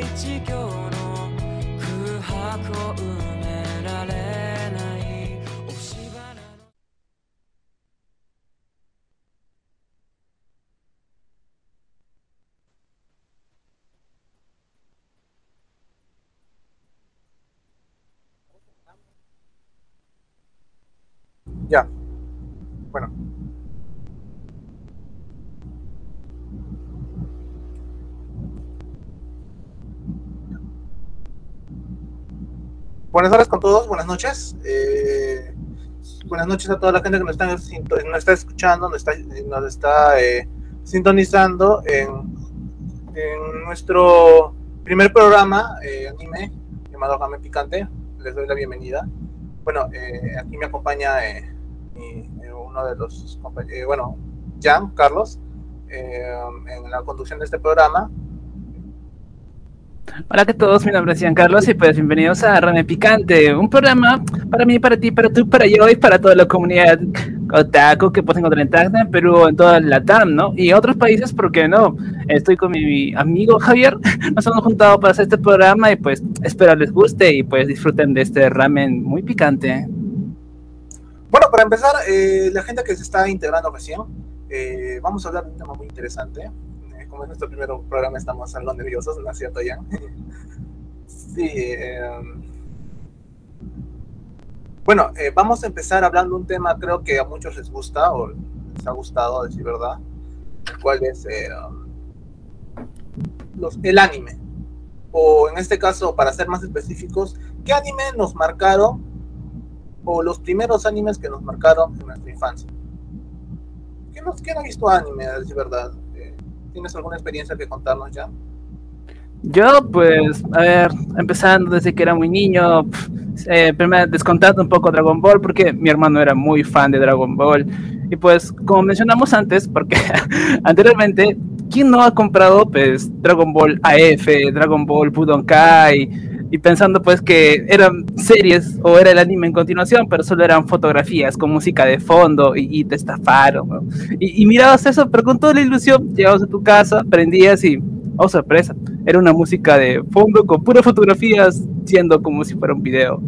一行の空白を埋められない押し花の Ya. Bueno. Buenas tardes con todos, buenas noches. Eh, buenas noches a toda la gente que nos está, escuchando, nos está, eh, sintonizando en, nuestro primer programa eh, anime llamado Game Picante. Les doy la bienvenida. Bueno, eh, aquí me acompaña eh, mi- eh, uno de los compañeros, bueno, Jan, Carlos, en la conducción de este programa. Hola a todos, mi nombre es Giancarlos y pues bienvenidos a Rame Picante, un programa para mí, para ti, para tú, para yo y para toda la comunidad otaku que puedes encontrar en Tacna, en Perú, en toda la TAM, ¿no? Y otros países, ¿por qué no? Estoy con mi amigo Javier, nos hemos juntado para hacer este programa y pues espero les guste y pues disfruten de este ramen muy picante. Bueno, para empezar, eh, la gente que se está integrando recién, eh, vamos a hablar de un tema muy interesante. Como es nuestro primer programa, estamos algo nerviosos, ¿no es cierto, Jan? sí. eh, bueno, eh, vamos a empezar hablando un tema, creo que a muchos les gusta, o les ha gustado, a decir verdad, el cual es eh, los, el anime. O en este caso, para ser más específicos, ¿qué anime nos marcaron o los primeros animes que nos marcaron en nuestra infancia. ¿Quién, nos, quién ha visto anime, a decir verdad? ¿Tienes alguna experiencia que contarnos ya? Yo, pues, a ver, empezando desde que era muy niño, eh, primero descontando un poco Dragon Ball, porque mi hermano era muy fan de Dragon Ball. Y pues, como mencionamos antes, porque anteriormente, ¿quién no ha comprado, pues, Dragon Ball AF, Dragon Ball Budokai? Y pensando, pues, que eran series o era el anime en continuación, pero solo eran fotografías con música de fondo y, y te estafaron, ¿no? Y, y mirabas eso, pero con toda la ilusión, llegabas a tu casa, prendías y, oh, sorpresa, era una música de fondo con puras fotografías, siendo como si fuera un video.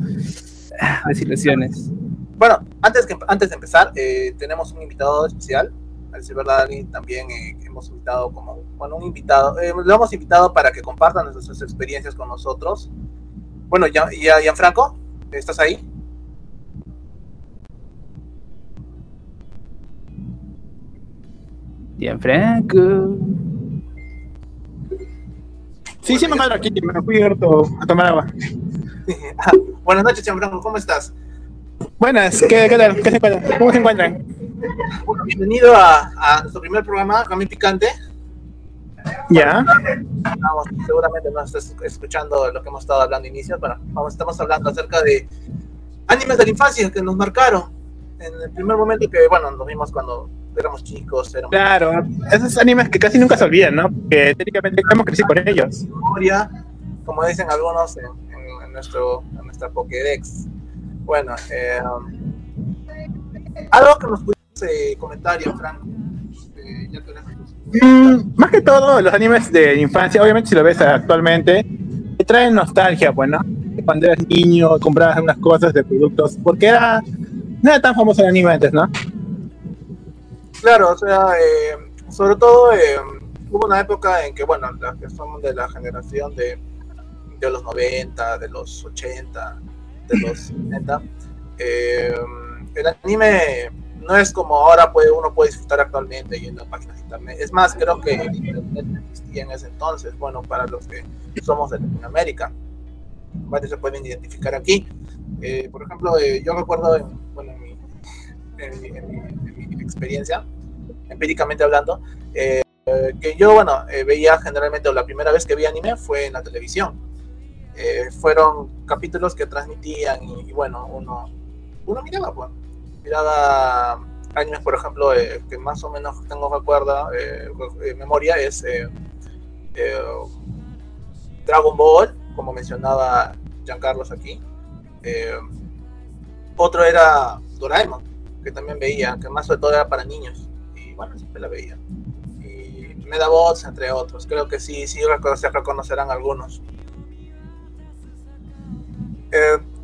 Ah, Desilusiones. Bueno, antes, que, antes de empezar, eh, tenemos un invitado especial. A decir verdad, también eh, hemos invitado como, bueno, un invitado, eh, lo hemos invitado para que compartan nuestras experiencias con nosotros. Bueno, ya, ya, Gianfranco, ¿estás ahí? Gianfranco. Sí, sí, me encuentro aquí, me fui harto a tomar agua. Ah, Buenas noches, Gianfranco, ¿cómo estás? Buenas, ¿qué, qué tal? ¿Qué se encuentran? ¿Cómo se encuentran? Bienvenido a, a nuestro primer programa, Ramen Picante. Ya. Vamos, seguramente no estás escuchando lo que hemos estado hablando inicio. Bueno, vamos, estamos hablando acerca de animes de la infancia que nos marcaron. En el primer momento que, bueno, nos vimos cuando éramos chicos, éramos Claro, esos animes que casi nunca se olvidan, ¿no? Que técnicamente hemos crecido con ellos. memoria, como dicen algunos en, en- en nuestro, en nuestra Pokédex. Bueno, eh, algo que nos eh, comentar, Franco, eh, ya eres Mm, más que todo, los animes de infancia, obviamente si lo ves actualmente, te traen nostalgia, pues, ¿no? Cuando eras niño, comprabas algunas cosas de productos, porque era, no era tan famoso el anime antes, ¿no? Claro, o sea, eh, sobre todo eh, hubo una época en que, bueno, las que somos de la generación de, de los 90, de los 80, de los 70, eh, el anime no es como ahora puede, uno puede disfrutar actualmente yendo a páginas de internet. Es más, creo que el internet existía en ese entonces, bueno, para los que somos de Latinoamérica. Varios se pueden identificar aquí. Eh, por ejemplo, eh, yo recuerdo, en, bueno, en mi, en mi- en en experiencia, empíricamente hablando, eh, que yo, bueno, eh, veía generalmente, o la primera vez que vi anime fue en la televisión. Fueron capítulos que transmitían y, y, bueno, uno, uno miraba, pues, miraba animes, por ejemplo, eh, que más o menos tengo recuerda, eh, eh, memoria, es eh, Dragon Ball, como mencionaba Giancarlos aquí. Otro era Doraemon, que también veía, que más sobre todo era para niños. Y bueno, siempre la veía. Y Medabots, entre otros. Creo que sí, sí se reconocerán algunos.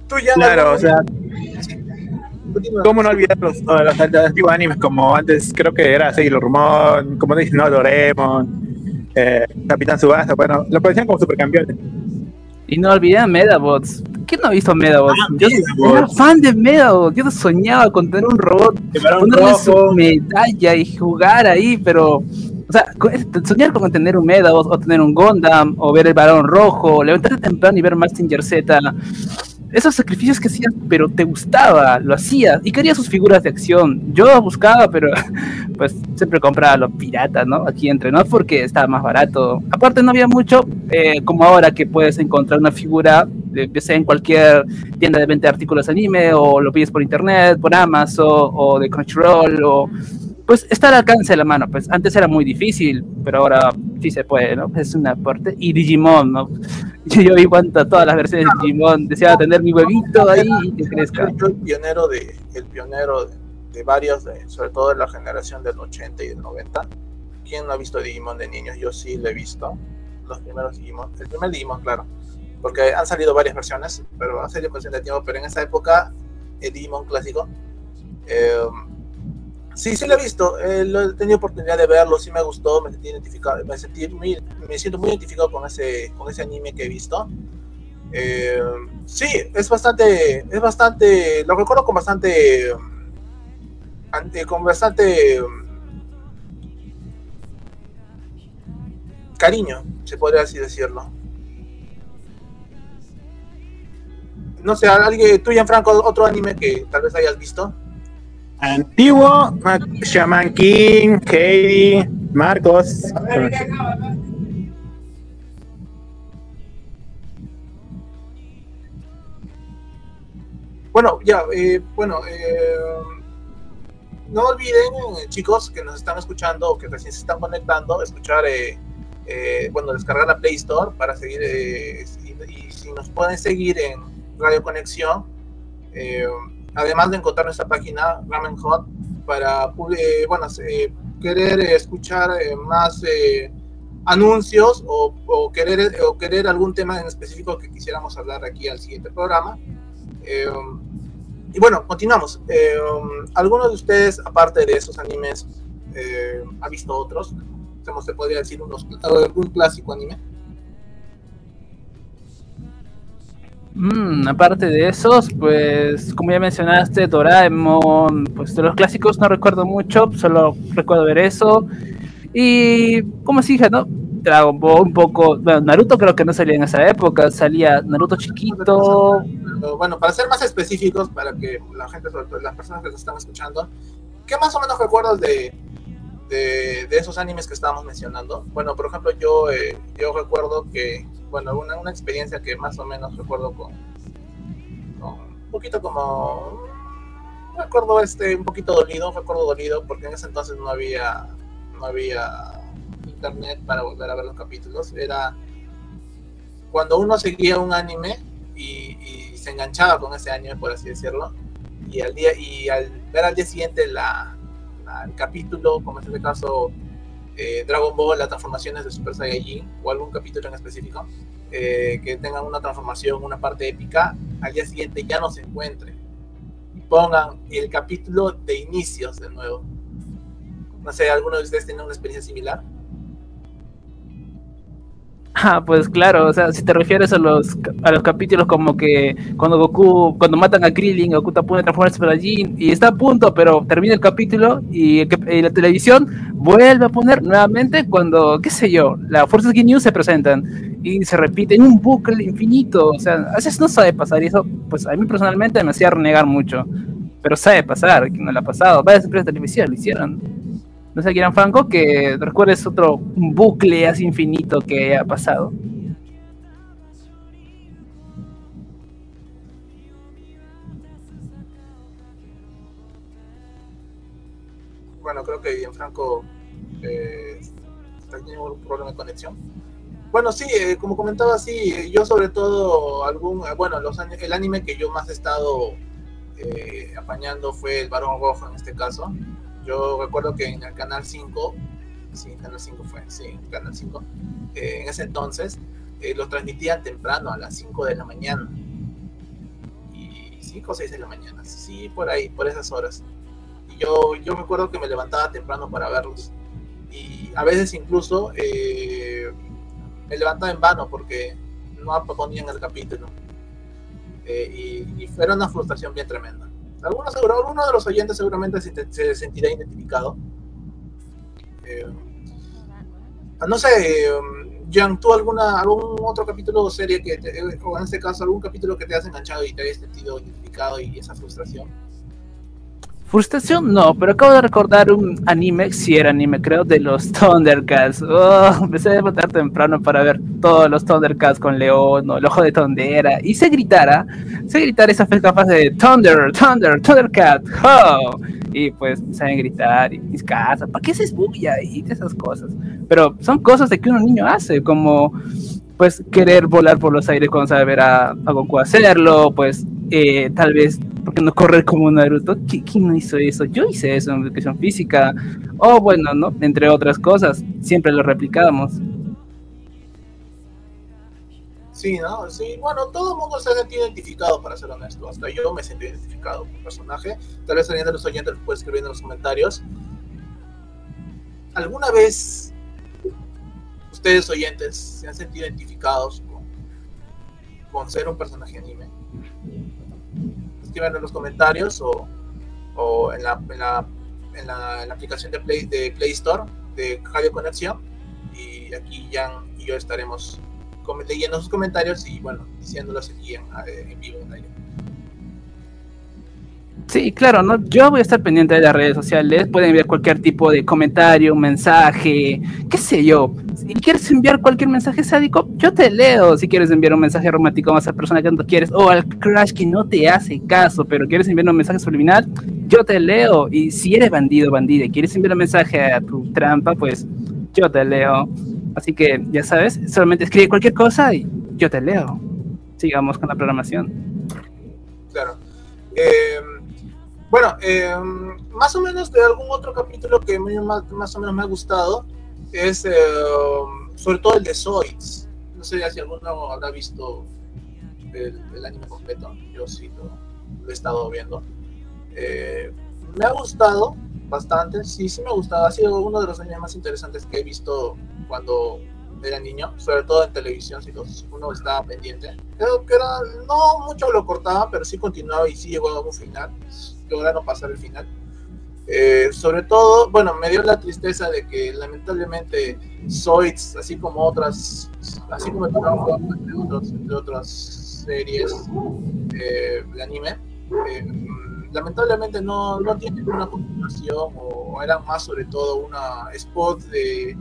Tú ya Claro, o sea, Continúa. ¿Cómo no olvidar los, los antiguos animes como antes creo que era Sailor Moon, como dices, no, Doraemon, eh, Capitán Subasa, bueno, lo parecían como supercampeones. Y no olviden Medabots. ¿Quién no ha visto Medabots? Ah, yo Medabots. era fan de Medabots. Yo soñaba con tener un robot, ponerle su rojo, medalla y jugar ahí, pero. O sea, soñar con tener un Medabots o tener un Gundam o ver el balón rojo, levantarte temprano y ver Mazinger Z. Esos sacrificios que hacías, pero te gustaba, lo hacías y querías sus figuras de acción. Yo buscaba, pero pues siempre compraba los piratas, ¿no? Aquí entre nos porque estaba más barato. Aparte no había mucho, eh, como ahora que puedes encontrar una figura, de, ya sea en cualquier tienda de venta de artículos anime o lo pides por internet, por Amazon o de Crunchyroll o pues está al alcance de la mano. Pues antes era muy difícil, pero ahora sí se puede, ¿no? Es una parte. Y Digimon, ¿no? Yo, yo vi cuánto, todas las versiones de Digimon, deseaba tener mi huevito ahí y que crezca. Yo el pionero de, el pionero de, de varios, de- sobre todo de la generación del 80 y del 90. ¿Quién no ha visto Digimon de niños? Yo sí lo he visto. Los primeros Digimon. El primer Digimon, claro. Porque han salido varias versiones, pero han salido cuestión de tiempo. Pero en esa época, el Digimon clásico. eh, sí, sí lo he visto. eh, lo he tenido oportunidad de verlo. Sí me gustó. Me sentí identificado. Me, sentí muy, me siento muy identificado con ese, con ese anime que he visto. Eh, sí, es bastante, es bastante, lo recuerdo con bastante, ante, con bastante cariño, se podría así decirlo. No sé, alguien, tú, Franco, otro anime que tal vez hayas visto. Antiguo, Ma- Shaman King, Heidi, Marcos. Bueno, ya, eh, bueno, eh, no olviden, eh, chicos, que nos están escuchando o que recién se están conectando, escuchar, eh, bueno, descargar la Play Store para seguir, y, y si nos pueden seguir en Radio Conexión, eh, además de encontrar nuestra página Ramen Hot para, eh, bueno, eh, querer eh, escuchar eh, más anuncios o, querer, o querer algún tema en específico que quisiéramos hablar aquí al siguiente programa. Y bueno, continuamos. Eh, ¿Alguno de ustedes, aparte de esos animes, ha visto otros? ¿Cómo se podría decir unos, algún clásico anime? Mm, aparte de esos, pues como ya mencionaste, Doraemon, pues de los clásicos no recuerdo mucho, solo recuerdo ver eso. Y como se dije, ¿no? Dragon Ball un poco, bueno, Naruto creo que no salía en esa época, salía Naruto chiquito. Bueno, para ser más específicos, para que la gente, sobre todo las personas que nos están escuchando, ¿qué más o menos recuerdas de, de, de esos animes que estábamos mencionando? Bueno, por ejemplo, yo, eh, yo recuerdo que, bueno, una, una experiencia que más o menos recuerdo con, un poquito como, recuerdo este, un poquito dolido, recuerdo dolido, porque en ese entonces no había, no había internet para volver a ver los capítulos, era cuando uno seguía un anime y, y se enganchaba con ese anime, por así decirlo, y al día y al ver al día siguiente la, la- el capítulo, como en este caso eh, Dragon Ball, las transformaciones de Super Saiyajin, o algún capítulo en específico, eh, que tengan una transformación, una parte épica, al día siguiente ya no se encuentre. Y pongan el capítulo de inicios de nuevo. No sé, ¿alguno de ustedes tiene una experiencia similar? Ah, pues claro, o sea, si te refieres a los a los capítulos como que cuando Goku, cuando matan a Krillin, Goku está a punto de transformarse en Saiyajin y está a punto, pero termina el capítulo y, el y la televisión vuelve a poner nuevamente cuando, qué sé yo, las fuerzas Ginyu se presentan y se repite en un bucle infinito, o sea, a veces no sabe pasar y eso, pues a mí personalmente me hacía renegar mucho, pero sabe pasar, que no le ha pasado, varias empresas de televisión lo hicieron. No sé, Kieran Franco, que recuerdes otro bucle así infinito que ha pasado. Bueno, creo que Gianfranco eh, está teniendo un problema de conexión. Bueno, sí, eh, como comentaba, sí, yo sobre todo, algún, eh, bueno, los, el anime que yo más he estado eh, apañando fue el Barón Rojo en este caso. Yo recuerdo que en el canal 5 sí, Canal 5 fue, sí, Canal 5. Eh, en ese entonces eh, lo transmitían temprano, a las 5 de la mañana. Y 5 o 6 de la mañana, sí, por ahí, por esas horas. Yo, yo me acuerdo que me levantaba temprano para verlos. Y a veces incluso eh, me levantaba en vano porque no ponían el capítulo. Eh, y, y era una frustración bien tremenda. Algunos, alguno de los oyentes seguramente se, se sentirá identificado. Eh, no sé, Jan, ¿tú alguna, algún otro capítulo o serie que, te, o en este caso, algún capítulo que te has enganchado y te hayas sentido identificado y esa frustración? Frustración no, pero acabo de recordar un anime, si era anime creo, de los Thundercats. Oh, empecé a levantar temprano para ver todos los Thundercats con León o el ojo de Tondera. Y se gritara, se gritara esa capaz de Thunder, Thunder, Thundercat, ho. Y pues saben gritar y mis ¿para qué se esbulla? Y esas cosas. Pero son cosas de que un niño hace, como pues querer volar por los aires cuando sabe ver a, a Goku hacerlo, pues eh, tal vez porque no correr como Naruto. ¿Quién no hizo eso? Yo hice eso en educación física. O bueno, ¿no? Entre otras cosas, siempre lo replicábamos. Sí, ¿no? Sí, bueno, todo el mundo se sentido identificado, para ser honesto. Hasta yo me siento identificado con el personaje. Tal vez alguien de los oyentes lo puede escribir en los comentarios. ¿Alguna vez ustedes oyentes se han sentido identificados con, ser un personaje anime? escriban en los comentarios o, en, la, aplicación de Play, Store de Radio Conexión. Y aquí Jan y yo estaremos leyendo sus comentarios y bueno, diciéndolos aquí en, en vivo en aire. Sí, claro, ¿no? Yo voy a estar pendiente de las redes sociales. Pueden enviar cualquier tipo de comentario, mensaje, qué sé yo. Si quieres enviar cualquier mensaje sádico, yo te leo. Si quieres enviar un mensaje romántico a esa persona que no quieres, o al crush que no te hace caso, pero quieres enviar un mensaje subliminal, yo te leo. Y si eres bandido, bandida, y quieres enviar un mensaje a tu trampa, pues yo te leo. Así que ya sabes, solamente escribe cualquier cosa y yo te leo. Sigamos con la programación. Claro. Eh, bueno, eh, más o menos de algún otro capítulo que más, más o menos me ha gustado es eh, sobre todo el de Zoids. No sé si alguno habrá visto el, el anime completo. Yo sí lo, lo he estado viendo. Eh, me ha gustado bastante. Sí, sí me ha gustado. Ha sido uno de los animes más interesantes que he visto cuando era niño, sobre todo en televisión, si los, uno estaba pendiente. Creo que era, no mucho lo cortaba, pero sí continuaba y sí llegó a un final lograron pasar el final. Eh, sobre todo, bueno, me dio la tristeza de que lamentablemente Zoids, así como otras, así como entre, otros, entre otras series eh, de anime, eh, lamentablemente no, no tienen una continuación o eran más sobre todo una spot de,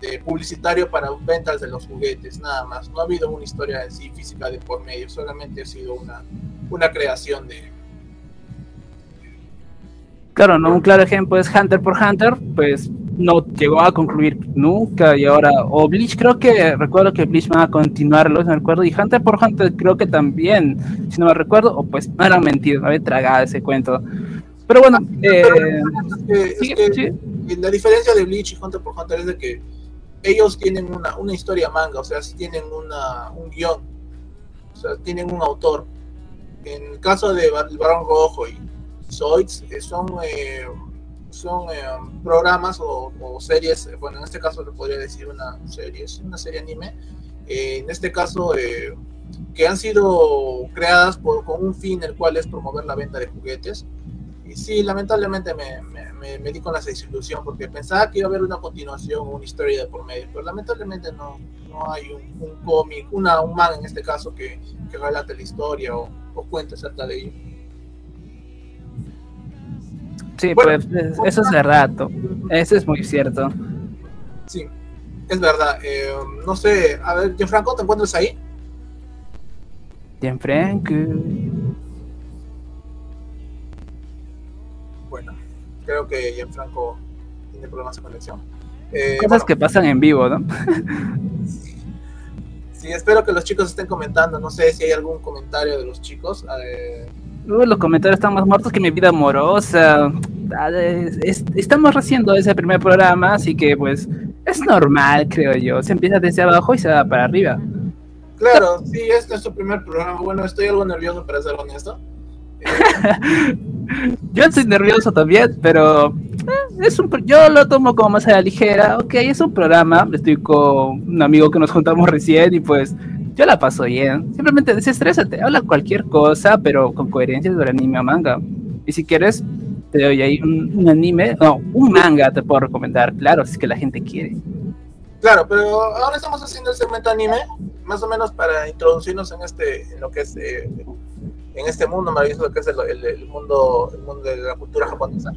de, publicitario para ventas de los juguetes, nada más. No ha habido una historia en sí física de por medio, solamente ha sido una, una creación de, Claro, ¿no? un claro ejemplo es Hunter por Hunter, pues no llegó a concluir nunca y ahora, o Bleach creo que, recuerdo que Bleach va a continuarlo, me recuerdo, y Hunter por Hunter creo que también, si no me recuerdo, o pues no era mentido, me había tragado ese cuento. Pero bueno, eh, es que, es que la diferencia de Bleach y Hunter por Hunter es de que ellos tienen una, una historia manga, o sea, tienen una, un guion, o sea, tienen un autor. En el caso de El Barón Rojo y Zoids eh, son, eh, son eh, programas o, o, series, bueno, en este caso le podría decir una serie, es una serie anime, en este caso que han sido creadas por, con un fin el cual es promover la venta de juguetes. Y sí, lamentablemente me, me, me, di con la desilusión porque pensaba que iba a haber una continuación una historia de por medio, pero lamentablemente no, no hay un, un cómic, una, un man en este caso que, que relate la historia o, o cuente acerca de ello. Sí, bueno, pues eso es verdad, eso es muy cierto. Sí, es verdad. Eh, no sé, a ver, Gianfranco, ¿te encuentras ahí? Gianfranco. Bueno, creo que Gianfranco tiene problemas de conexión. Eh, Cosas bueno, que pasan en vivo, ¿no? sí, espero que los chicos estén comentando. No sé si hay algún comentario de los chicos. Eh, Los comentarios están más muertos que mi vida amorosa. ah, es- es- estamos haciendo ese primer programa, así que pues es normal, creo yo. Se empieza desde abajo y se va para arriba. Claro, sí, este es su primer programa. Bueno, estoy algo nervioso para ser honesto. Eh, Yo estoy nervioso también, pero eh, es un, yo lo tomo como más a la ligera. Ok, es un programa. Estoy con un amigo que nos juntamos recién y pues yo la paso bien. Simplemente desestrésate, habla cualquier cosa, pero con coherencia sobre anime o manga. Y si quieres, te doy ahí un, un anime, no, un manga te puedo recomendar, claro, si es que la gente quiere. claro, pero ahora estamos haciendo el segmento anime, más o menos para introducirnos en este, en lo que es, eh, en este mundo maravilloso que es el, el- el mundo, el mundo de la cultura japonesa.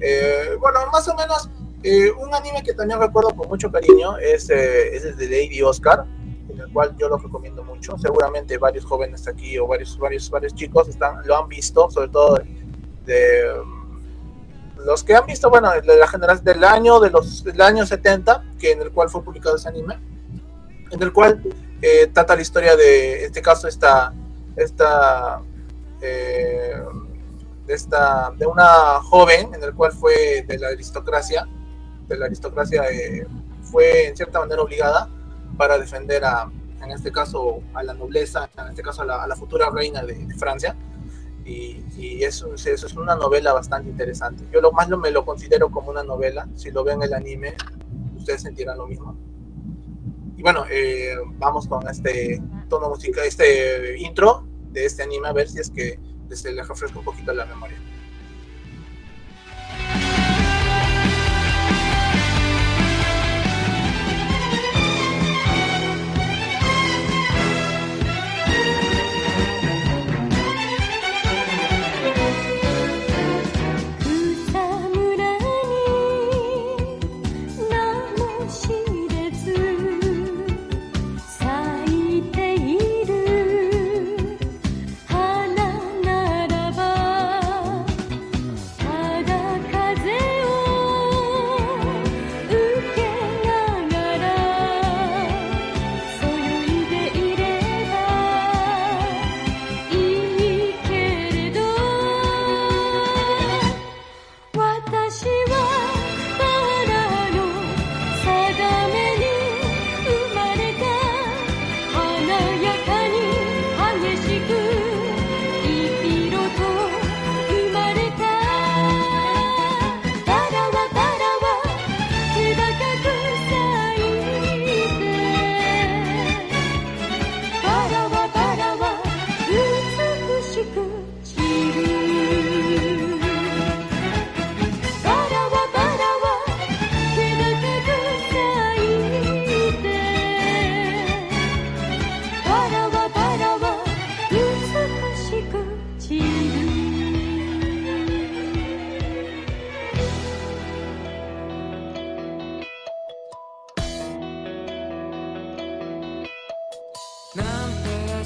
Eh, bueno, más o menos, eh, un anime que también recuerdo con mucho cariño es, eh, es el de Lady Oscar, cual yo lo recomiendo mucho. Seguramente varios jóvenes aquí o varios, varios, varios chicos están, lo han visto, sobre todo de, los que han visto, bueno, de la generación del año, de los, del año 70, que en el cual fue publicado ese anime, en el cual eh, trata la historia de, este caso, esta, esta, eh, de una joven, en el cual fue de la aristocracia, de la aristocracia eh, fue en cierta manera obligada para defender a, en este caso, a la nobleza, en este caso a la, a la futura reina de, de Francia. Y, y eso, eso, es una novela bastante interesante. Yo lo más lo, me lo considero como una novela. Si lo ven el anime, ustedes sentirán lo mismo. Y bueno, eh, vamos con este tono musical, este intro de este anime, a ver si es que se les refresca un poquito la memoria.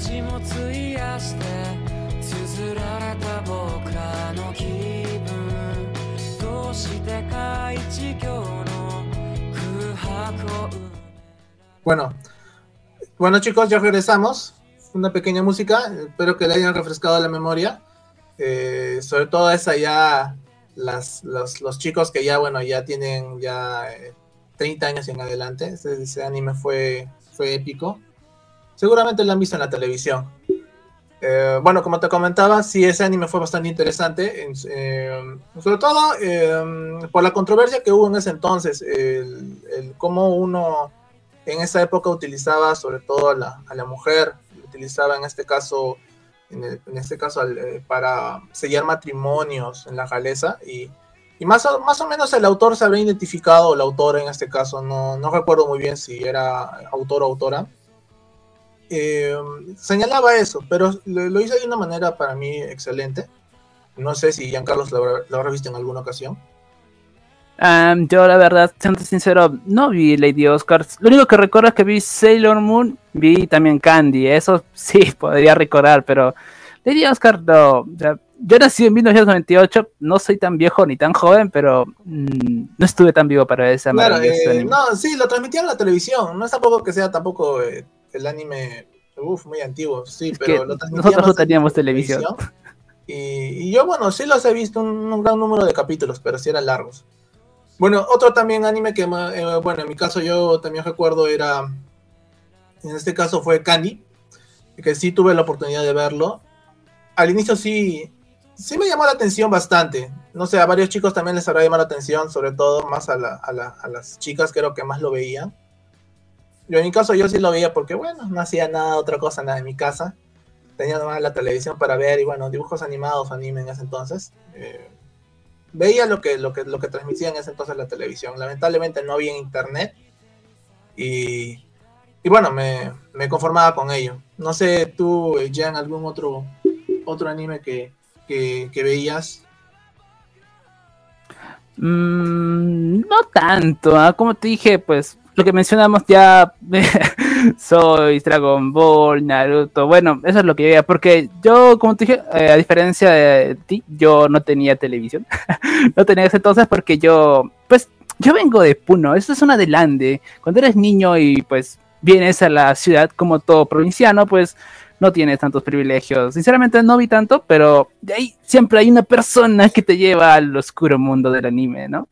ページも費やして綴られた僕らの気分どうしてか一行の空白を埋め Bueno, bueno chicos, ya regresamos. Una pequeña música, espero que le hayan refrescado la memoria. Eh, sobre todo esa ya, las, los, los chicos que ya, bueno, ya tienen ya eh, 30 años en adelante. Ese, ese anime fue, fue épico. Seguramente lo han visto en la televisión. Eh, bueno, como te comentaba, sí, ese anime fue bastante interesante, eh, sobre todo eh, por la controversia que hubo en ese entonces, el, el cómo uno en esa época utilizaba sobre todo a la, a la mujer, utilizaba en este caso, en, el- este caso para sellar matrimonios en la realeza y, y más, o, más o menos el autor se habría identificado, o la autora en este caso, no, no recuerdo muy bien si era autor o autora, eh, señalaba eso, pero lo, lo hizo de una manera para mí excelente. No sé si Giancarlos lo lo habrá visto en alguna ocasión. Am, yo la verdad, siendo sincero, no vi Lady Oscar. Lo único que recuerdo es que vi Sailor Moon, vi también Candy. Eso sí podría recordar, pero Lady Oscar no. O sea, yo nací en 1998, no soy tan viejo ni tan joven, pero mm, no estuve tan vivo para esa Claro, eh, no, sí, lo transmitían en la televisión. No es tampoco que sea tampoco eh, el anime uf, muy antiguo, sí, Es pero lo nosotros no teníamos televisión. Y, y yo, bueno, sí los he visto un, un gran número de capítulos, pero sí eran largos. Bueno, otro también anime que, eh, bueno, en mi caso yo también recuerdo era, en este caso fue Candy, que sí tuve la oportunidad de verlo. Al inicio sí, sí me llamó la atención bastante. No sé, a varios chicos también les habrá llamado la atención, sobre todo más a, la- a la- a las chicas creo que más lo veían. Yo en mi caso yo sí lo veía porque, bueno, no hacía nada, otra cosa, nada en mi casa. Tenía nomás la televisión para ver y, bueno, dibujos animados, anime en ese entonces. Eh, veía lo que, lo, que, lo que transmitía en ese entonces la televisión. Lamentablemente no había internet y, y bueno, me, me conformaba con ello. No sé, tú, Jan, algún otro, otro anime que, que, veías. Mm, no tanto, ¿ah? como te dije, pues lo que mencionamos ya, soy Dragon Ball, Naruto, bueno, eso es lo que veía, porque yo, como te dije, eh, a diferencia de ti, yo no tenía televisión, no tenía ese entonces porque yo, pues, yo vengo de Puno, eso es un adelante, cuando eres niño y pues vienes a la ciudad como todo provinciano, pues no tienes tantos privilegios. Sinceramente no vi tanto, pero de ahí siempre hay una persona que te lleva al oscuro mundo del anime, ¿no?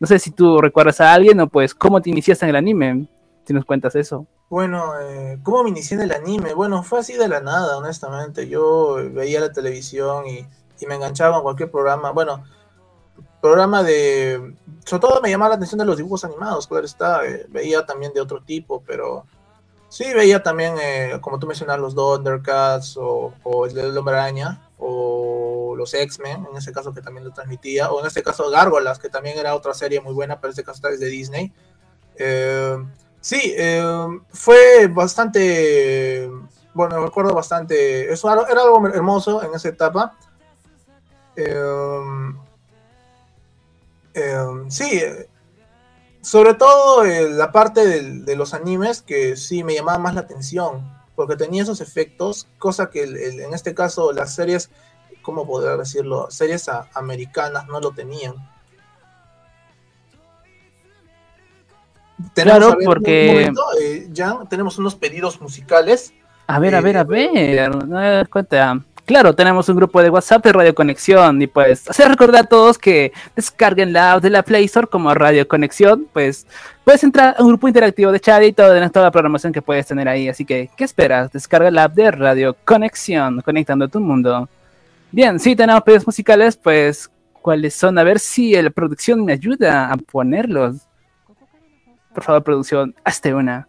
No sé si tú recuerdas a alguien o pues cómo te iniciaste en el anime, si nos cuentas eso. Bueno, eh, ¿cómo me inicié en el anime? Bueno, fue así de la nada, honestamente. Yo veía la televisión y, me enganchaba en cualquier programa. Bueno, programa de... Sobre todo me llamaba la atención de los dibujos animados, claro está. eh, veía también de otro tipo, pero... Sí, veía también, eh, como tú mencionas, los Thundercats o, o el del Hombre Araña o los X-Men, en ese caso que también lo transmitía, o en este caso Gárgolas, que también era otra serie muy buena, pero en este caso es de Disney. Eh, sí, eh, fue bastante, bueno, recuerdo bastante, eso era algo hermoso en esa etapa. Eh, sí, sobre todo eh, la parte de los animes que sí me llamaba más la atención, porque tenía esos efectos, cosa que el- el- en este caso las series, ¿cómo poder decirlo? Series a- americanas no lo tenían. Claro, a ver, un porque- momento, eh, Jan, tenemos unos pedidos musicales. A ver, a Eh, ver, a ver, no me das cuenta. Claro, tenemos un grupo de WhatsApp de Radio Conexión y pues hacer recordar a todos que descarguen la app de la Play Store como Radio Conexión, pues puedes entrar a un grupo interactivo de chat y toda, toda la programación que puedes tener ahí, así que ¿qué esperas? Descarga la app de Radio Conexión, conectando tu mundo. Bien, sí tenemos pedidos musicales, pues ¿cuáles son? A ver si la producción me ayuda a ponerlos. Por favor, producción, hazte una.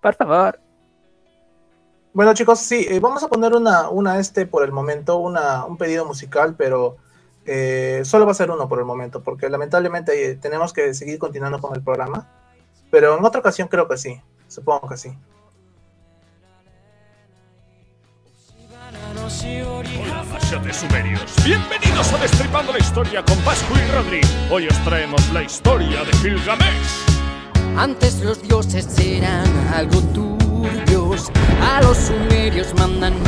Por favor. Bueno, chicos, sí, eh, vamos a poner una, una este por el momento, una, un pedido musical, pero eh, solo va a ser uno por el momento, porque lamentablemente eh, tenemos que seguir continuando con el programa. Pero en otra ocasión creo que sí, supongo que sí. Hola, Sumerios. Bienvenidos a Destripando la Historia con Pascu y Rodri. Hoy os traemos la historia de Gilgamesh. Antes los dioses eran algo a los sumerios mandan un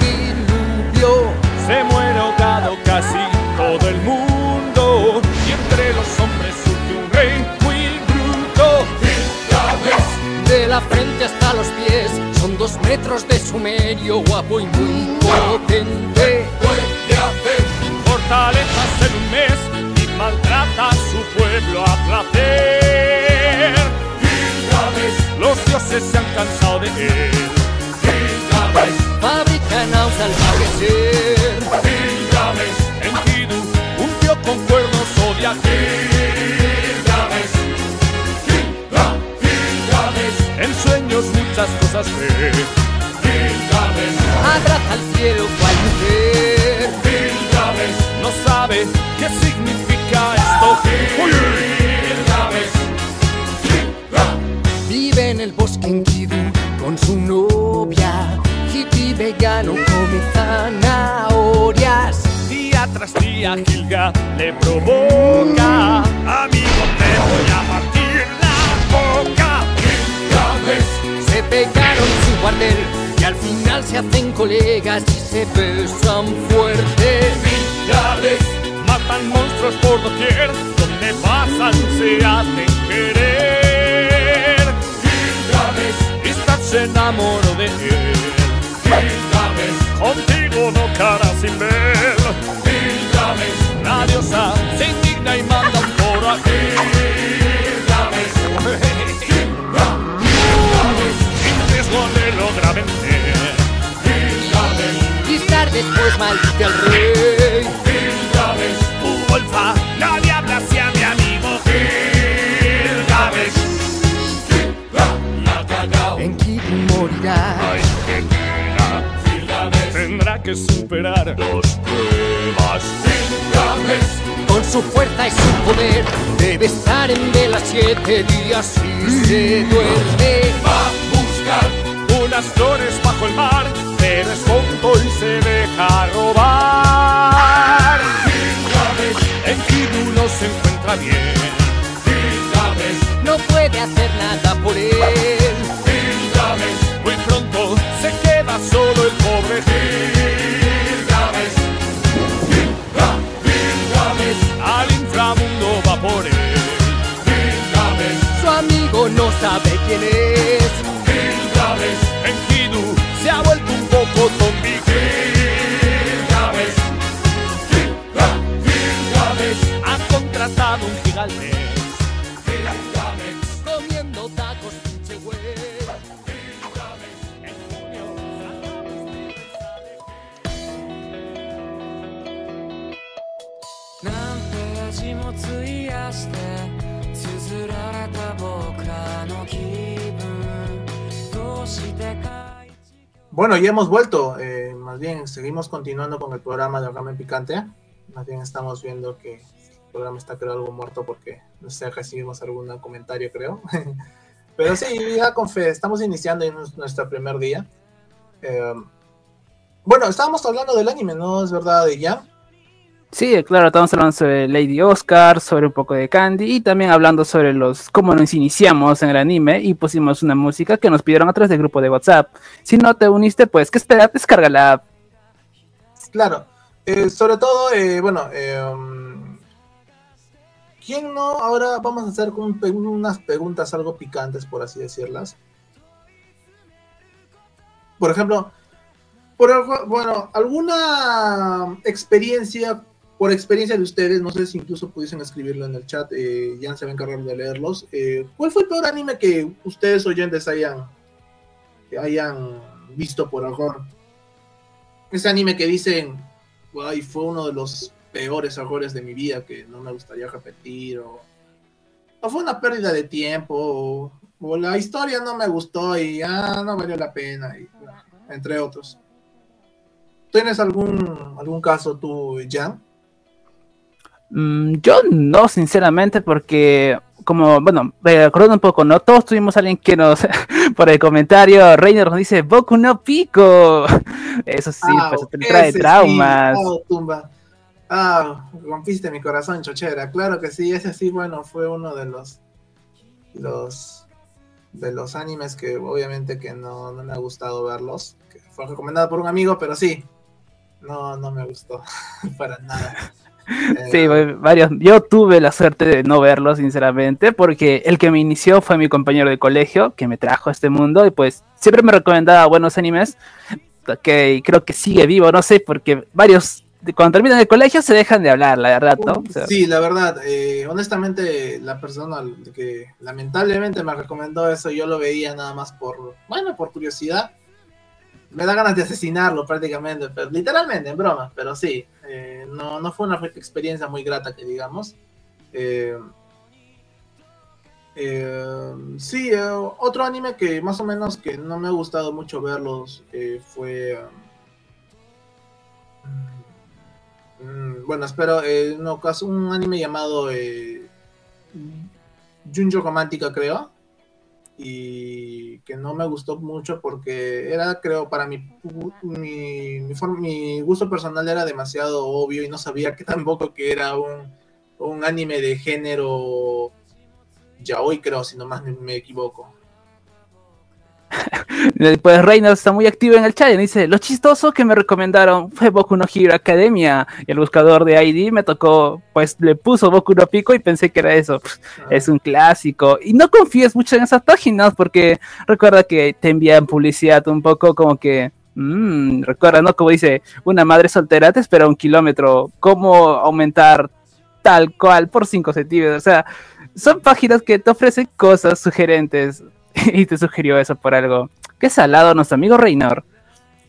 diluvio. Se muere ahogado casi todo el mundo. Y entre los hombres surge un rey muy bruto. De la frente hasta los pies son dos metros de sumerio, guapo y muy potente. Fortalezas en un mes y maltrata a su pueblo a placer. Gilgamesh. Los dioses se han cansado de él. Gilgamesh. Fabrican a un salvaje ser. Gilgamesh en Kidu, un tío con cuernos odia Gilgamesh. Gilga- Gilgamesh en sueños muchas cosas ve. Gilgamesh, Abraza al cielo cual mujer. Gilgamesh no sabe qué significa esto. Gilgamesh, en el bosque en Kidu con su novia. Hippie vegano come zanahorias. Día tras día Gilga le provoca. Amigo, te voy a partir la boca. Gilgamesh. Se pegaron su cuartel y al final se hacen colegas y se besan fuerte. Gilgamesh. Matan monstruos por doquier, donde pasan se hacen querer. Se enamoró de él. parcerias Bueno, ya hemos vuelto. eh, más bien, seguimos continuando con el programa de Ramen Picante. Más bien, estamos viendo que el programa está creo algo muerto porque no sé, recibimos algún comentario, creo. Pero sí, ya con fe, estamos iniciando en nuestro primer día. Eh, bueno, estábamos hablando del anime, ¿no? Es verdad, de ya. Sí, claro, estamos hablando sobre Lady Oscar, sobre un poco de Candy y también hablando sobre los cómo nos iniciamos en el anime y pusimos una música que nos pidieron a través del grupo de WhatsApp. Si no te uniste, pues que espera, descarga la app. Claro, eh, sobre todo, eh, bueno, um, ¿quién no? Ahora vamos a hacer un unas preguntas algo picantes, por así decirlas. Por ejemplo, por, bueno, alguna experiencia, por experiencia de ustedes, no sé si incluso pudiesen escribirlo en el chat, eh, ya se va a encargar de leerlos. eh, ¿Cuál fue el peor anime que ustedes oyentes hayan, hayan visto por error? ese anime que dicen, ay, fue uno de los peores errores de mi vida que no me gustaría repetir, o, fue una pérdida de tiempo, o, la historia no me gustó y ah, no valió la pena, entre otros. ¿Tienes algún, algún caso tú, Jan? Mm, yo no, sinceramente, porque como, bueno, recordando un poco, ¿no? Todos tuvimos a alguien que nos, por el comentario, Reiner nos dice, Boku no Pico. Eso sí, Ah, pues te trae sí, traumas. ah, tumba. Ah, rompiste mi corazón, chochera. Claro que sí, ese sí, bueno, fue uno de los los de los animes que obviamente que no, no me ha gustado verlos. Que fue recomendado por un amigo, pero sí. No, no me gustó para nada. Sí, Eh, varios. Yo tuve la suerte de no verlo, sinceramente, porque el que me inició fue mi compañero de colegio, que me trajo a este mundo, y pues siempre me recomendaba buenos animes, que creo que sigue vivo, no sé, porque varios, cuando terminan el colegio, se dejan de hablar, la verdad, ¿no? O sea, Sí, la verdad, eh, honestamente, la persona que lamentablemente me recomendó eso, yo lo veía nada más por, bueno, por curiosidad. Me da ganas de asesinarlo prácticamente, pero literalmente, en broma, pero sí, eh, no, no fue una experiencia muy grata que digamos. Eh, eh, sí, eh, otro anime que más o menos que no me ha gustado mucho verlos eh, fue... mm, bueno, espero, no, un anime llamado Junjo Romántica, creo. Y que no me gustó mucho porque era, creo, para mi, mi, mi, mi gusto personal era demasiado obvio y no sabía que tampoco que era un, un anime de género yaoi, creo, si no más me equivoco. Después Reiner está muy activo en el chat y dice, lo chistoso que me recomendaron fue Boku no Hero Academia. Y el buscador de ID me tocó, pues le puso Boku no Pico y pensé que era eso. Pff, Es un clásico. Y no confíes mucho en esas páginas porque recuerda que te envían publicidad un poco como que... mm, recuerda, ¿no? Como dice, una madre soltera te espera un kilómetro. ¿Cómo aumentar tal cual por 5 centímetros? O sea, son páginas que te ofrecen cosas sugerentes y te sugirió eso por algo. Qué salado nuestro amigo Reynor.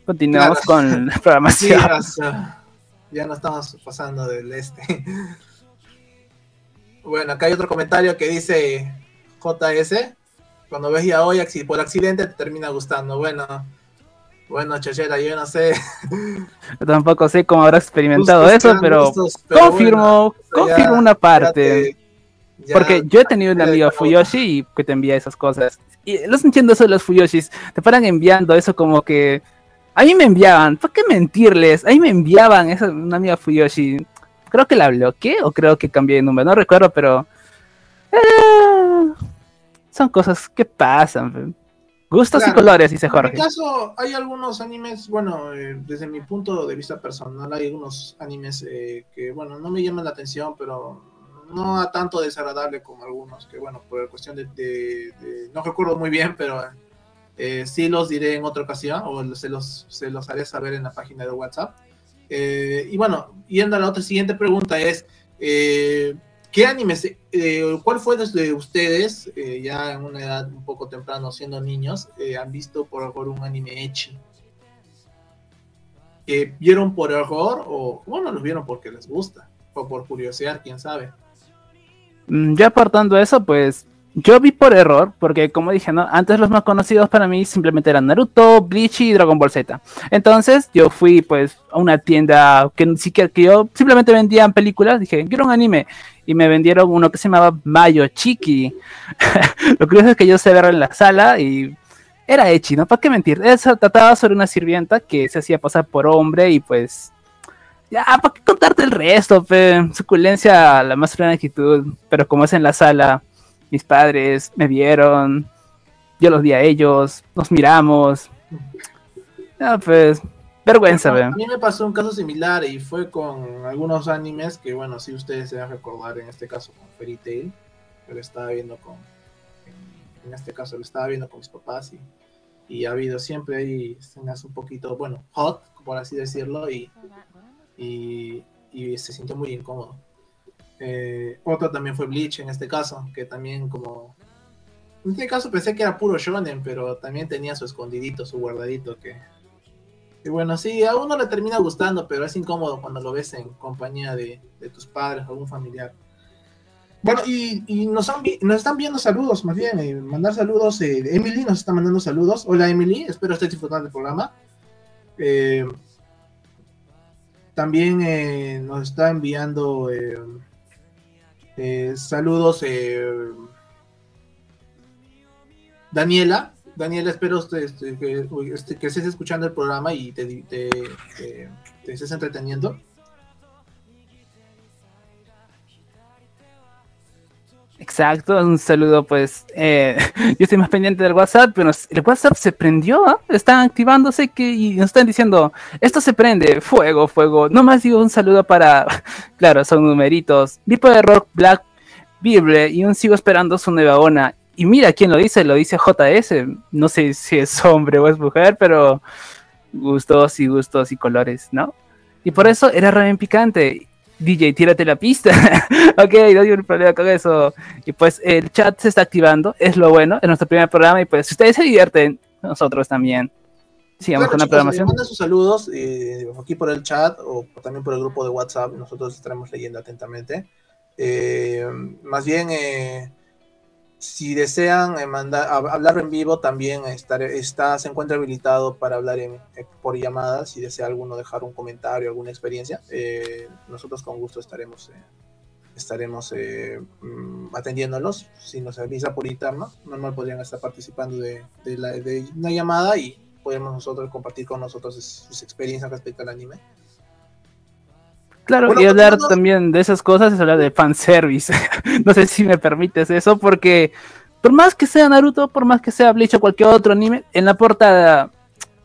Continuamos Claro. con la Sí, programación. o sea, ya no estamos pasando del este. Bueno, acá hay otro comentario que dice JS. Cuando ves ya hoy por accidente te termina gustando. Bueno, bueno, Chachera, yo no sé. Yo tampoco sé cómo habrá experimentado eso, pero gustos, pero confirmo, bueno, ya- confirmo una parte. ya- Porque yo he tenido un amigo Fuyoshi y que te envía esas cosas. Y los entiendo eso de los Fuyoshis. Te paran enviando eso como que. A mí me enviaban, ¿por qué mentirles? A mí me enviaban esa, una amiga Fuyoshi. Creo que la bloqueé o creo que cambié de número, no recuerdo, pero. eh, son cosas que pasan. Gustos y colores, dice En Jorge. mi caso, hay algunos animes, bueno, eh, desde mi punto de vista personal, hay algunos animes eh, que, bueno, no me llaman la atención, pero no a tanto desagradable como algunos, que, bueno, por cuestión de, no recuerdo muy bien, pero eh, sí los diré en otra ocasión, o se los, se los haré saber en la página de WhatsApp. Eh, y bueno, yendo a la otra siguiente pregunta es, eh, ¿qué animes, eh, cuál fue desde ustedes, ya en una edad un poco temprano, siendo niños, han visto por error un anime Echi? ¿Que vieron por error o, bueno, los vieron porque les gusta? O por curiosidad, quién sabe. Mm, Yo apartando eso, pues yo vi por error, porque como dije, ¿no? Antes los más conocidos para mí simplemente eran Naruto, Bleach y Dragon Ball Z. Entonces yo fui pues a una tienda que ni siquiera que yo simplemente vendían películas, dije, quiero un anime y me vendieron uno que se llamaba Mayo Chiki. Lo curioso es que yo sé verlo en la sala y era Echi, ¿no? ¿Para qué mentir? Eso trataba sobre una sirvienta que se hacía pasar por hombre y pues ya, ¿para qué contarte el resto? Pe? Suculencia, la más plena actitud. Pero como es en la sala, mis padres me vieron, yo los vi a ellos, nos miramos. Ya, pues, vergüenza, ve. A mí me pasó un caso similar y fue con algunos animes que, bueno, si ustedes se van a recordar, en este caso con Fairy Tail, que lo estaba viendo con, en, en este caso lo estaba viendo con mis papás y, y ha habido siempre ahí escenas un poquito, bueno, hot, por así decirlo, y, y, se sintió muy incómodo. Eh, también fue Bleach en este caso, que también como... En este caso pensé que era puro shonen, pero también tenía su escondidito, su guardadito que, y bueno, sí, a uno le termina gustando, pero es incómodo cuando lo ves en compañía de, tus padres o algún familiar. Bueno, y, nos, han están viendo saludos, más bien, eh, mandar saludos. eh, Emily nos está mandando saludos. Hola Emily, espero estés disfrutando del programa. Eh, también eh, nos está enviando eh, eh, saludos eh, Daniela. Daniela, espero este, este, que, este, que estés escuchando el programa y te estés entreteniendo. Exacto, un saludo pues. eh, yo estoy más pendiente del WhatsApp, pero el WhatsApp se prendió, ¿ah? están activándose que, y nos están diciendo, esto se prende, fuego, fuego. Nomás digo un saludo para, claro, son numeritos. Vipo de Rock Black Bible y un sigo esperando su nueva ona. Y mira quién lo dice, lo dice JS. No sé si es hombre o es mujer, pero gustos y gustos y colores, ¿no? Y por eso era re picante. DJ, tírate la pista. ok, no hay un problema con eso. Y pues el chat se está activando, es lo bueno, es nuestro primer programa. Y pues si ustedes se divierten, nosotros también. Sigamos Claro, con la chicos, programación. eh, manden sus saludos eh, aquí por el chat o también por el grupo de WhatsApp. Nosotros estaremos leyendo atentamente. Eh, más bien, eh, si desean eh, mandar, hab- hablar en vivo, también está, se encuentra habilitado para hablar en, eh, por llamadas. Si desea alguno dejar un comentario, alguna experiencia, eh, nosotros con gusto estaremos, eh, estaremos mm, atendiéndolos. Si nos avisa por interno, normal podrían estar participando de, de la- de una llamada y podemos nosotros compartir con nosotros sus experiencias respecto al anime. Claro, Bueno, y hablar también de esas cosas es hablar de fanservice. no sé si me permites eso, porque por más que sea Naruto, por más que sea Bleach o cualquier otro anime, en la portada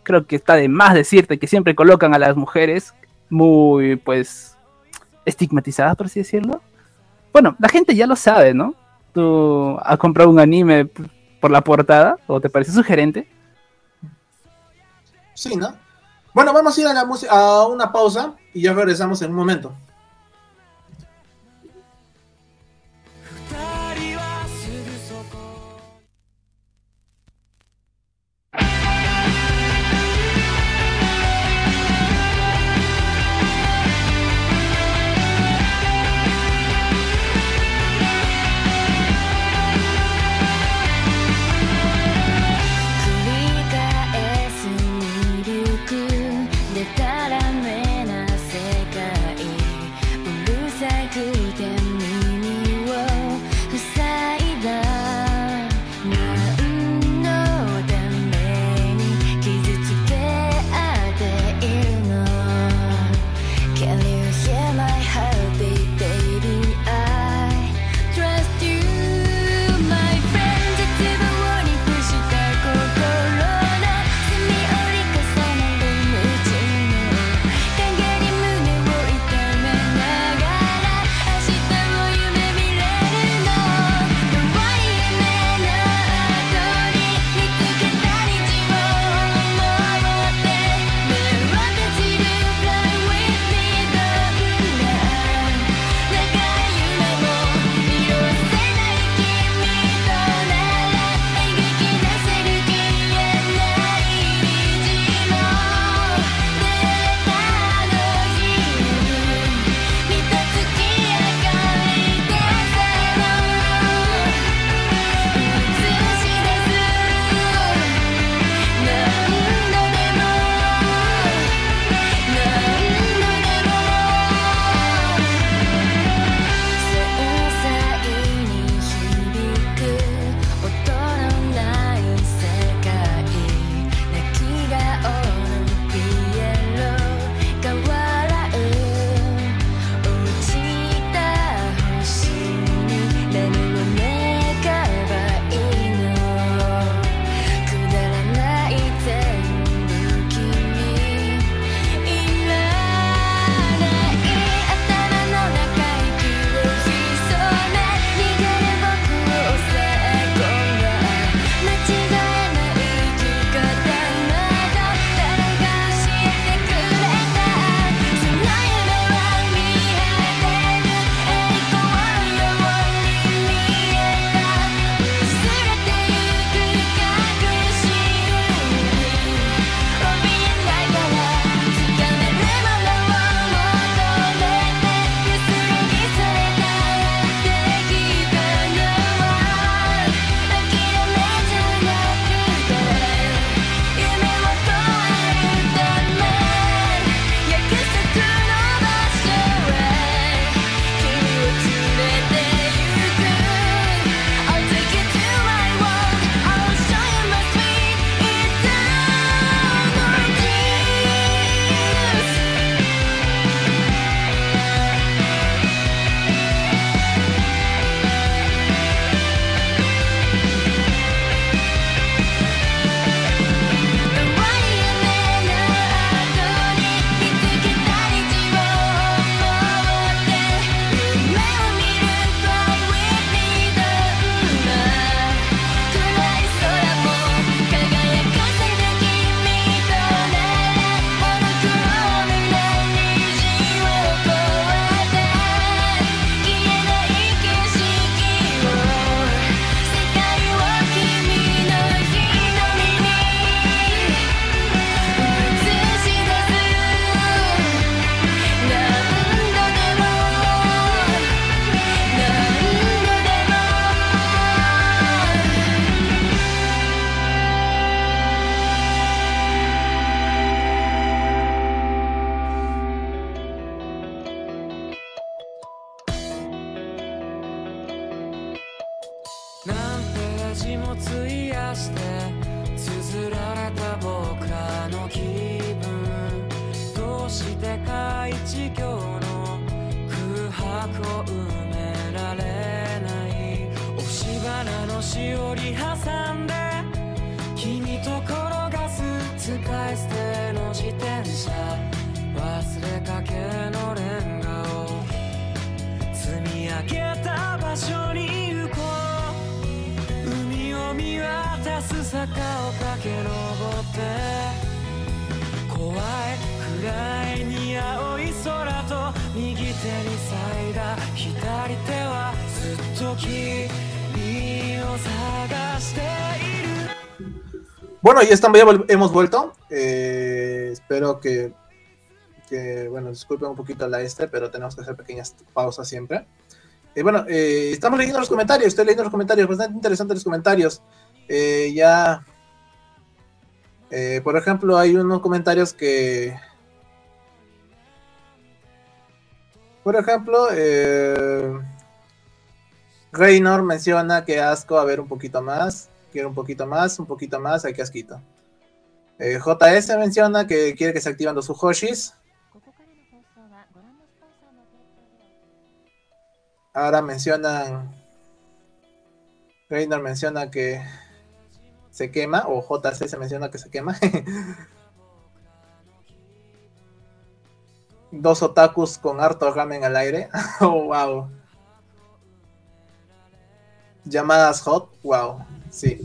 creo que está de más decirte que siempre colocan a las mujeres muy, pues, estigmatizadas, por así decirlo. Bueno, la gente ya lo sabe, ¿no? Tú has comprado un anime por la portada, o te parece sugerente. Sí, ¿no? Bueno, vamos a ir a, la a una pausa y ya regresamos en un momento. 手に咲いた左手はずっと君を探している Bueno, ya estamos, ya vol- hemos vuelto. Eh, espero que, que, bueno, disculpen un poquito la este, pero tenemos que hacer pequeñas pausas siempre. Eh, bueno, eh, estamos leyendo los comentarios, estoy leyendo los comentarios, bastante interesantes los comentarios. Eh, ya, eh, por ejemplo, hay unos comentarios que, por ejemplo, eh, Reynor menciona que asco a ver un poquito más. Quiere un poquito más, un poquito más, hay que asquito. Eh, JS menciona que quiere que se activen los Uhoshis. Ahora mencionan. Reynor menciona que se quema, o JC se menciona que se quema. Dos otakus con harto ramen al aire. oh, wow. Llamadas hot, wow, sí.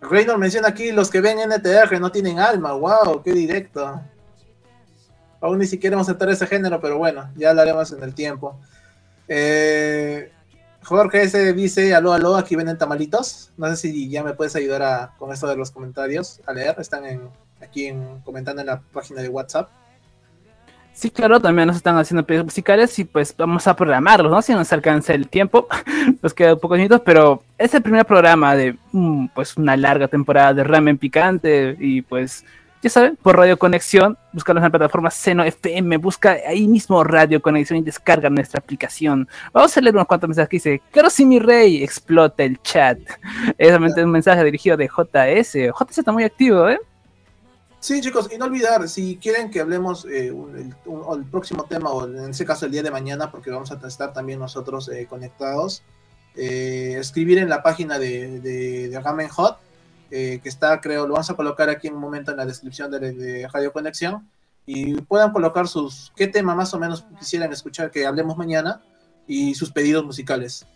Reynor menciona aquí los que ven NTR no tienen alma, wow, qué directo. Aún ni siquiera hemos entrar a ese género, pero bueno, ya lo haremos en el tiempo. Eh, Jorge S dice, aló, aló, aquí venden tamalitos. No sé si ya me puedes ayudar a, con esto de los comentarios a leer. Están en, aquí en, comentando en la página de WhatsApp. Sí, claro, también nos están haciendo pedidos musicales y pues vamos a programarlos, ¿no? Si nos alcanza el tiempo, nos quedan pocos minutos, pero es el primer programa de mm, pues una larga temporada de ramen picante y pues ya saben, por Radio Conexión, búscanos en la plataforma Seno FM, busca ahí mismo Radio Conexión y descarga nuestra aplicación. Vamos a leer unos cuantos mensajes que dice, Claro sí mi rey, explota el chat. Es realmente un mensaje dirigido de JS. JS está muy activo, ¿eh? Sí, chicos, y no olvidar, si quieren que hablemos eh, el, próximo tema, o en ese caso el día de mañana, porque vamos a estar también nosotros eh, conectados, eh, escribir en la página de, de, de Ramen Hot, que está, creo, lo vamos a colocar aquí en un momento en la descripción de, de Radio Conexión, y puedan colocar sus, qué tema más o menos quisieran escuchar que hablemos mañana, y sus pedidos musicales.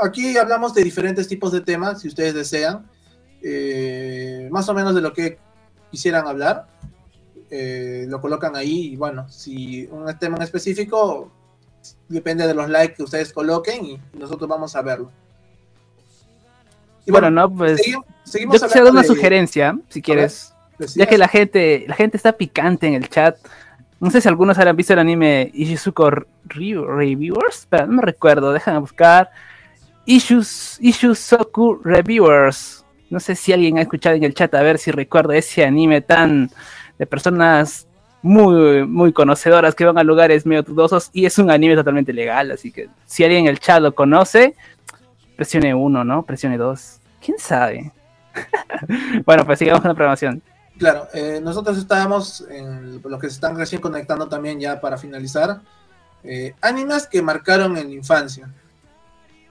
Aquí hablamos de diferentes tipos de temas, si ustedes desean eh, más o menos de lo que quisieran hablar. eh, lo colocan ahí y bueno, si un tema en específico depende de los likes que ustedes coloquen y nosotros vamos a verlo. Y Bueno, no, pues seguimos, seguimos yo quisiera dar una de- sugerencia, si quieres. Ya que la gente, la gente está picante en el chat. No sé si algunos habrán visto el anime Ishizuko Re- Reviewers, pero no me recuerdo, déjame buscar. Ishizuku Reviewers. No sé si alguien ha escuchado en el chat a ver si recuerda ese anime tan de personas muy, muy conocedoras que van a lugares medio dudosos y es un anime totalmente legal, así que si alguien en el chat lo conoce, presione uno, ¿no? Presione dos. ¿Quién sabe? bueno, pues sigamos con la programación. Claro, eh, nosotros estábamos en los que se están recién conectando también ya para finalizar. eh, animes que marcaron en la infancia.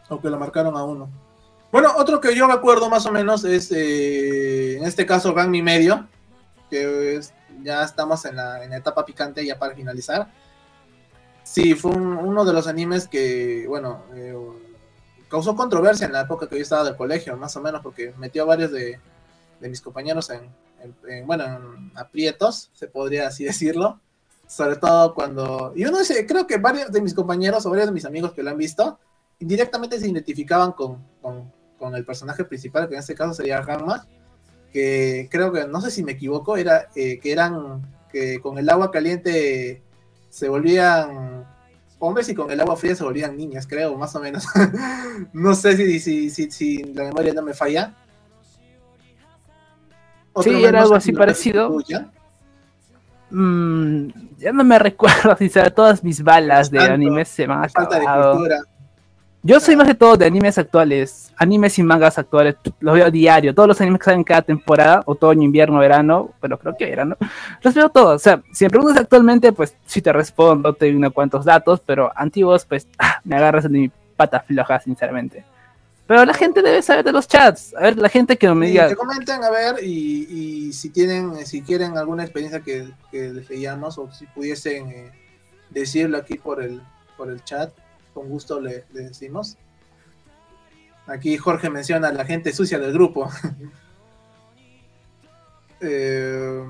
O que lo marcaron a uno. Bueno, otro que yo recuerdo más o menos es, eh, en este caso, Ranmi Medio. Que es- ya estamos en la, en etapa picante ya para finalizar. Sí, fue un- uno de los animes que, bueno, eh, causó controversia en la época que yo estaba del colegio, más o menos, porque metió a varios de, de mis compañeros en, en- en, bueno, en aprietos, se podría así decirlo. Sobre todo cuando. Y uno dice, creo que varios de mis compañeros o varios de mis amigos que lo han visto, indirectamente se identificaban con, con el personaje principal, que en este caso sería Ranma, que creo que, no sé si me equivoco, era eh, que eran que con el agua caliente se volvían hombres y con el agua fría se volvían niñas, creo, más o menos. no sé si, si, si, si la memoria no me falla. Otro Sí, era algo así parecido. Mm, ya no me recuerdo si todas mis balas de anime se van a Falta de cultura. Yo soy más de todo de animes actuales, animes y mangas actuales, los veo diario, todos los animes que salen cada temporada, otoño, invierno, verano, pero creo que verano, los veo todos, o sea, si me preguntas actualmente, pues sí te respondo, te doy unos cuantos datos, pero antiguos, pues ah, me agarras de mi pata floja, sinceramente. Pero la gente debe saber de los chats, a ver, la gente que no me Y diga, que comenten a ver y, y si tienen, si quieren alguna experiencia que, que les leíamos o si pudiesen eh, decirlo aquí por el, por el chat, con gusto le, le decimos. Aquí Jorge menciona a la gente sucia del grupo. Eh,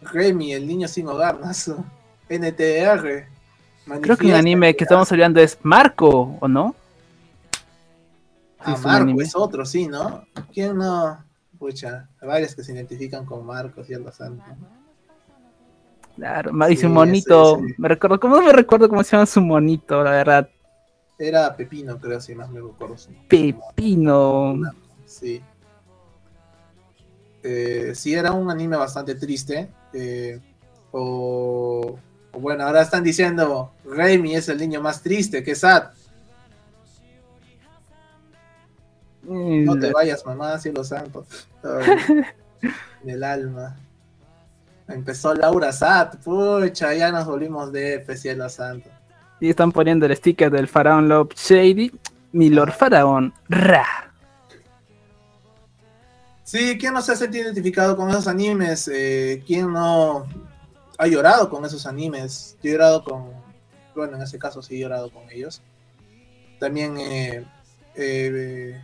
Remy, el niño sin hogar, ¿no? NTR. creo que un anime que estamos hablando es Marco, ¿o no? Ah, es Marco es otro, sí, ¿no? ¿Quién no? Pucha, hay varios que se identifican con Marcos y algo santo. Claro, Sí, un monito, me recuerdo, ¿cómo no me recuerdo cómo se llama su monito, la verdad? Era Pepino, creo, si más me recuerdo. su- Pepino. Sí. Eh, sí, era un anime bastante triste. eh, o, o bueno, ahora están diciendo Remy es el niño más triste, que sad. No te vayas, mamá, cielo santo. Ay, del alma. Empezó Laura Sat, pucha, ya nos volvimos de cielo santo. Y están poniendo el sticker del faraón Love Shady. Mi Lord Faraón. Ra. Sí, ¿quién no se ha sentido identificado con esos animes? Eh, ¿Quién no ha llorado con esos animes? Yo he llorado con, bueno, en ese caso sí he llorado con ellos. También eh, eh,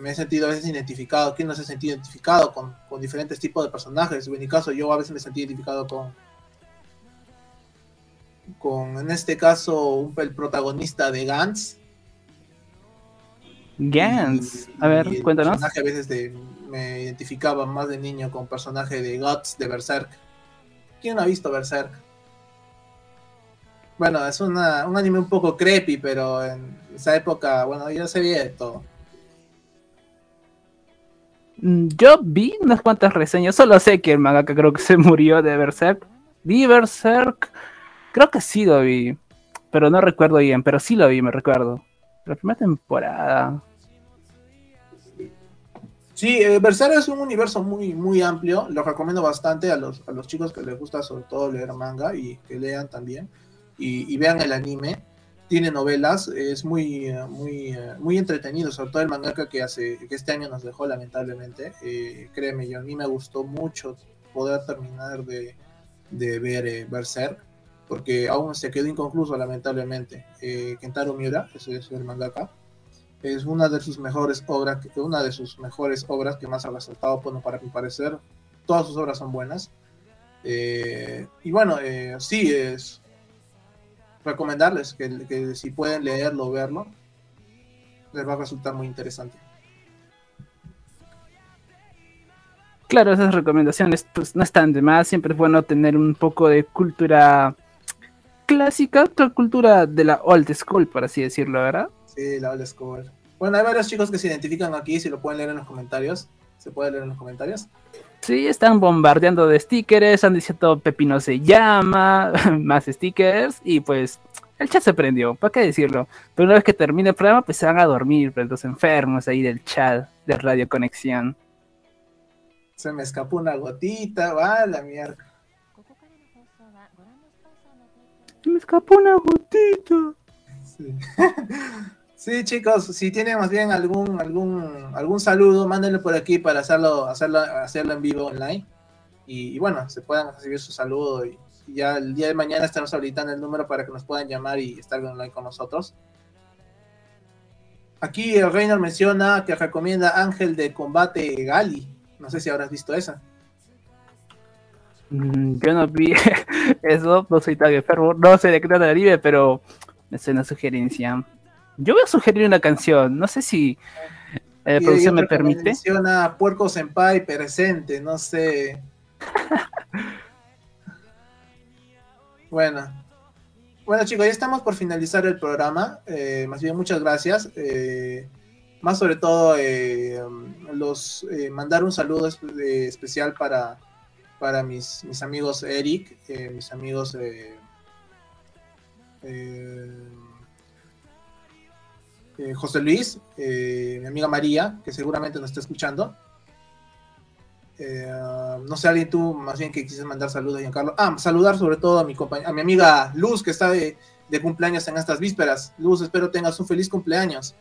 me he sentido a veces identificado. ¿Quién no se ha sentido identificado con, con diferentes tipos de personajes? En mi caso, yo a veces me sentí identificado con, con en este caso, un, el protagonista de Gantz. Gans. Y- A ver, y el cuéntanos. personaje a veces de, me identificaba más de niño con personaje de Guts de Berserk. ¿Quién no ha visto Berserk? Bueno, es una, un anime un poco creepy, pero en esa época, bueno, yo se veía de todo. Mm, Yo vi unas cuantas reseñas, solo sé que el mangaka creo que se murió de Berserk. Vi Berserk, creo que sí lo vi, pero no recuerdo bien, pero sí lo vi, me recuerdo. La primera temporada. Sí, eh, Berserk es un universo muy, muy amplio. Lo recomiendo bastante a los, a los chicos que les gusta sobre todo leer manga y que lean también. Y, y vean el anime. Tiene novelas, es muy, eh, muy, eh, muy entretenido, sobre todo el mangaka que hace, que este año nos dejó lamentablemente. Eh, créeme, yo a mí me gustó mucho poder terminar de, de ver eh, porque aún se quedó inconcluso lamentablemente. Kentaro Miura, ese es el mangaka, es una de sus mejores obras, una de sus mejores obras que más ha resaltado, bueno, para mi parecer, todas sus obras son buenas. Y bueno, sí, es recomendarles que, que si pueden leerlo o verlo, les va a resultar muy interesante. Claro, esas recomendaciones pues no están de más, siempre es bueno tener un poco de cultura clásica, otra cultura de la old school, por así decirlo, ¿verdad? Sí, la old school. Bueno, hay varios chicos que se identifican aquí, si lo pueden leer en los comentarios. ¿Se puede leer en los comentarios? Sí, están bombardeando de stickers, están diciendo Pepino se llama, más stickers, y pues el chat se prendió, ¿para qué decirlo? Pero una vez que termine el programa, pues se van a dormir, pues, los enfermos ahí del chat, de Radio Conexión. Se me escapó una gotita, va la mierda. Se me escapó una gotita. Sí. Sí, chicos, si tienen más bien algún algún algún saludo, mándenlo por aquí para hacerlo hacerlo hacerlo en vivo online y, bueno, se puedan recibir su saludo y, ya el día de mañana estamos habilitando el número para que nos puedan llamar y estar online con nosotros. Aquí el Reiner menciona que recomienda Ángel de Combate Gali. No sé si habrás visto esa. Mm, Yo no vi eso, no soy tan enfermo, no sé de qué trata el anime, pero es una sugerencia. Yo voy a sugerir una canción, no sé si eh, Y producción me permite. Menciona Puerco Senpai presente, no sé. bueno. Bueno chicos, ya estamos por finalizar el programa. Eh, más bien muchas gracias. Eh, más sobre todo eh, los eh, mandar un saludo espe- eh, especial para, para mis, mis amigos Eric, eh, mis amigos eh, José Luis, eh, mi amiga María, que seguramente nos está escuchando. Eh, no sé, alguien tú más bien que quisieras mandar saludos, Giancarlo. Ah, saludar sobre todo a mi, a mi amiga Luz, que está de, cumpleaños en estas vísperas. Luz, espero tengas un feliz cumpleaños.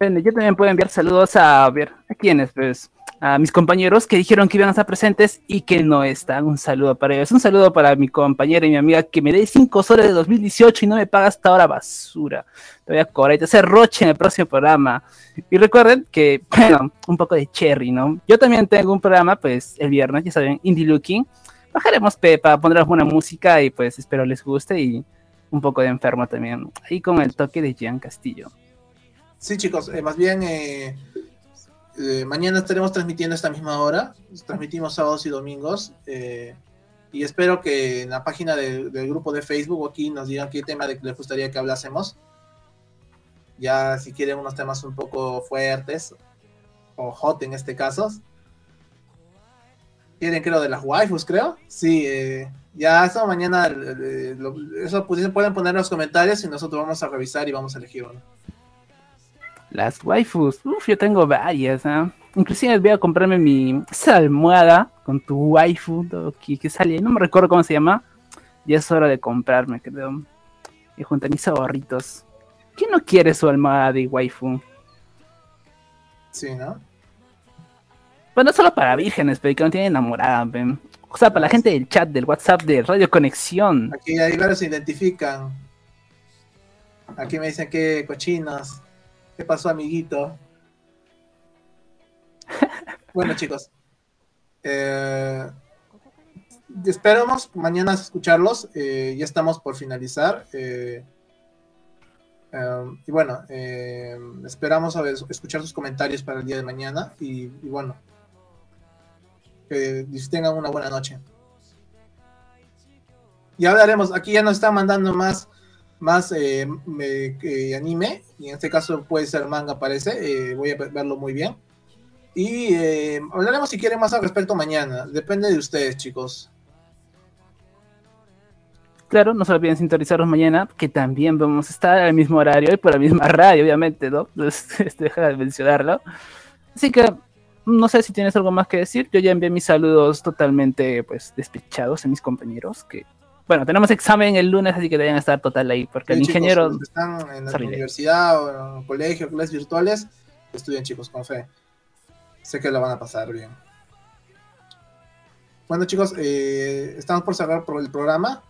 Yo también puedo enviar saludos a, a ver, ¿a quiénes? Pues a mis compañeros que dijeron que iban a estar presentes y que no están. Un saludo para ellos. Un saludo para mi compañera y mi amiga que me dé 5 soles de 2018 y no me paga hasta ahora basura. Te voy a cobrar y te hacer roche en el próximo programa. Y recuerden que, bueno, un poco de cherry, ¿no? Yo también tengo un programa, pues, el viernes, ya saben, Indie Looking. Bajaremos Pepa, pondremos buena música y pues espero les guste y un poco de enfermo también. Ahí con el toque de Jean Castillo. Sí, chicos, eh, más bien eh, eh, mañana estaremos transmitiendo a esta misma hora. Transmitimos sábados y domingos. eh, y espero que en la página de- del grupo de Facebook aquí nos digan qué tema les gustaría que hablásemos. Ya si quieren unos temas un poco fuertes o hot en este caso. Quieren creo de las waifus, creo. Sí, eh, ya eso mañana, eh, eso pues, pueden poner en los comentarios y nosotros vamos a revisar y vamos a elegir uno. Las waifus, uff, yo tengo varias, ¿ah? Inclusive voy a comprarme mi esa almohada con tu waifu que, que sale, no me recuerdo cómo se llama. Ya es hora de comprarme, creo. Y junto a mis ahorritos. ¿Quién no quiere su almohada de waifu? Sí, ¿no? Bueno, solo para vírgenes, pero que no tienen enamorada, ven. O sea, para la gente del chat, del WhatsApp, de Radio Conexión. Aquí hay varios se identifican. Aquí me dicen que cochinos. ¿Qué pasó, amiguito? bueno, chicos. Eh, esperamos mañana escucharlos. eh, ya estamos por finalizar. eh, eh, y bueno, eh, esperamos a ver- escuchar sus comentarios para el día de mañana. Y, y bueno, que tengan una buena noche. Ya hablaremos, aquí ya nos están mandando más, más eh, me- eh, anime, y en este caso puede ser manga, parece, eh, voy a ve- verlo muy bien. Y eh, hablaremos si quieren más al respecto mañana, depende de ustedes, chicos. Claro, no se olviden sintonizarnos mañana, que también vamos a estar al mismo horario y por la misma radio, obviamente, ¿no? Entonces, este, deja de mencionarlo. Así que, no sé si tienes algo más que decir. Yo ya envié mis saludos totalmente, pues, despechados a mis compañeros, que, bueno, tenemos examen el lunes, así que deben estar total ahí, porque el Sí, chicos, ingeniero... los que están en la Sorry. universidad o en el colegio, clases virtuales, estudien, chicos, con fe. Sé que lo van a pasar bien. Bueno, chicos, eh, estamos por cerrar por el programa.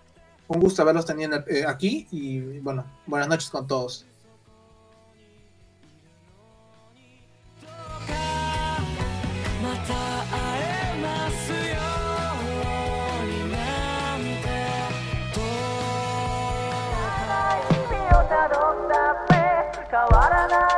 Un gusto haberlos tenido en el- eh, aquí y bueno, buenas noches con todos. acabará nada.